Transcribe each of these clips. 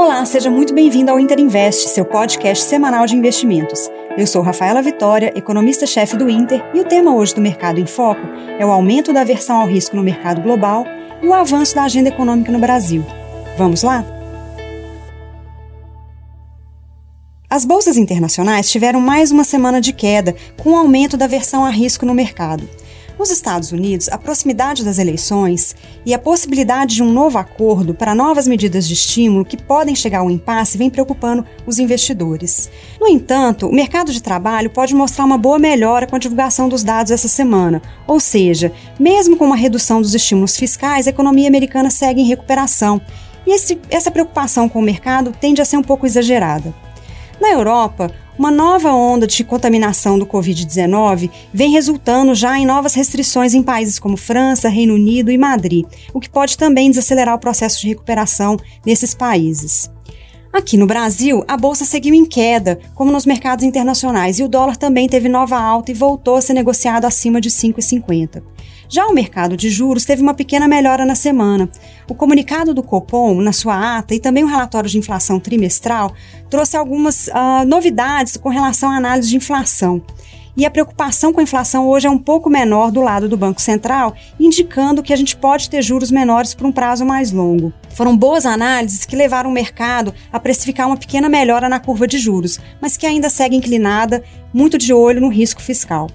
Olá, seja muito bem-vindo ao Inter Invest, seu podcast semanal de investimentos. Eu sou Rafaela Vitória, economista-chefe do Inter, e o tema hoje do Mercado em Foco é o aumento da aversão ao risco no mercado global e o avanço da agenda econômica no Brasil. Vamos lá? As bolsas internacionais tiveram mais uma semana de queda, com o aumento da aversão a risco no mercado. Nos Estados Unidos, a proximidade das eleições e a possibilidade de um novo acordo para novas medidas de estímulo que podem chegar ao impasse vem preocupando os investidores. No entanto, o mercado de trabalho pode mostrar uma boa melhora com a divulgação dos dados essa semana, ou seja, mesmo com uma redução dos estímulos fiscais, a economia americana segue em recuperação. E esse, essa preocupação com o mercado tende a ser um pouco exagerada. Na Europa, uma nova onda de contaminação do Covid-19 vem resultando já em novas restrições em países como França, Reino Unido e Madrid, o que pode também desacelerar o processo de recuperação nesses países. Aqui no Brasil, a bolsa seguiu em queda, como nos mercados internacionais, e o dólar também teve nova alta e voltou a ser negociado acima de 5,50. Já o mercado de juros teve uma pequena melhora na semana. O comunicado do Copom, na sua ata, e também o relatório de inflação trimestral, trouxe algumas uh, novidades com relação à análise de inflação. E a preocupação com a inflação hoje é um pouco menor do lado do Banco Central, indicando que a gente pode ter juros menores por um prazo mais longo. Foram boas análises que levaram o mercado a precificar uma pequena melhora na curva de juros, mas que ainda segue inclinada, muito de olho no risco fiscal.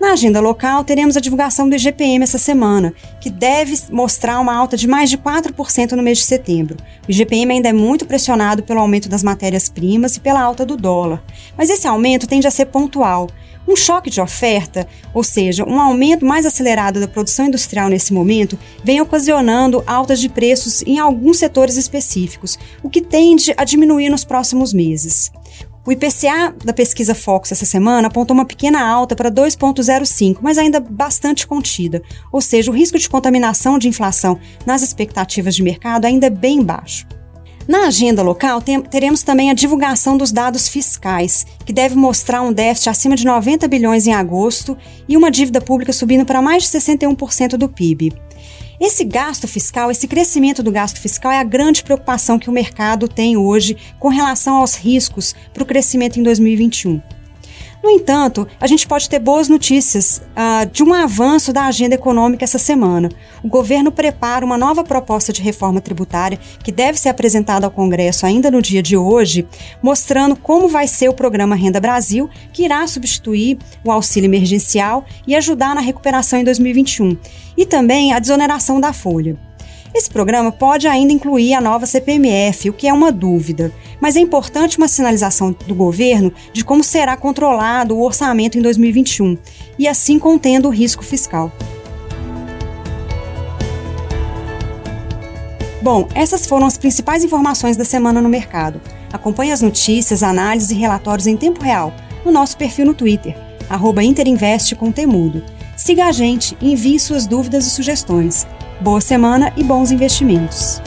Na agenda local, teremos a divulgação do IGPM essa semana, que deve mostrar uma alta de mais de 4% no mês de setembro. O IGPM ainda é muito pressionado pelo aumento das matérias-primas e pela alta do dólar, mas esse aumento tende a ser pontual. Um choque de oferta, ou seja, um aumento mais acelerado da produção industrial nesse momento, vem ocasionando altas de preços em alguns setores específicos, o que tende a diminuir nos próximos meses. O IPCA da pesquisa Fox essa semana apontou uma pequena alta para 2,05, mas ainda bastante contida, ou seja, o risco de contaminação de inflação nas expectativas de mercado ainda é bem baixo. Na agenda local, teremos também a divulgação dos dados fiscais, que deve mostrar um déficit acima de 90 bilhões em agosto e uma dívida pública subindo para mais de 61% do PIB. Esse gasto fiscal, esse crescimento do gasto fiscal é a grande preocupação que o mercado tem hoje com relação aos riscos para o crescimento em 2021. No entanto, a gente pode ter boas notícias uh, de um avanço da agenda econômica essa semana. O governo prepara uma nova proposta de reforma tributária que deve ser apresentada ao Congresso ainda no dia de hoje, mostrando como vai ser o programa Renda Brasil, que irá substituir o auxílio emergencial e ajudar na recuperação em 2021, e também a desoneração da folha. Esse programa pode ainda incluir a nova CPMF, o que é uma dúvida, mas é importante uma sinalização do governo de como será controlado o orçamento em 2021 e assim contendo o risco fiscal. Bom, essas foram as principais informações da semana no mercado. Acompanhe as notícias, análises e relatórios em tempo real no nosso perfil no Twitter, Temudo. Siga a gente e envie suas dúvidas e sugestões. Boa semana e bons investimentos.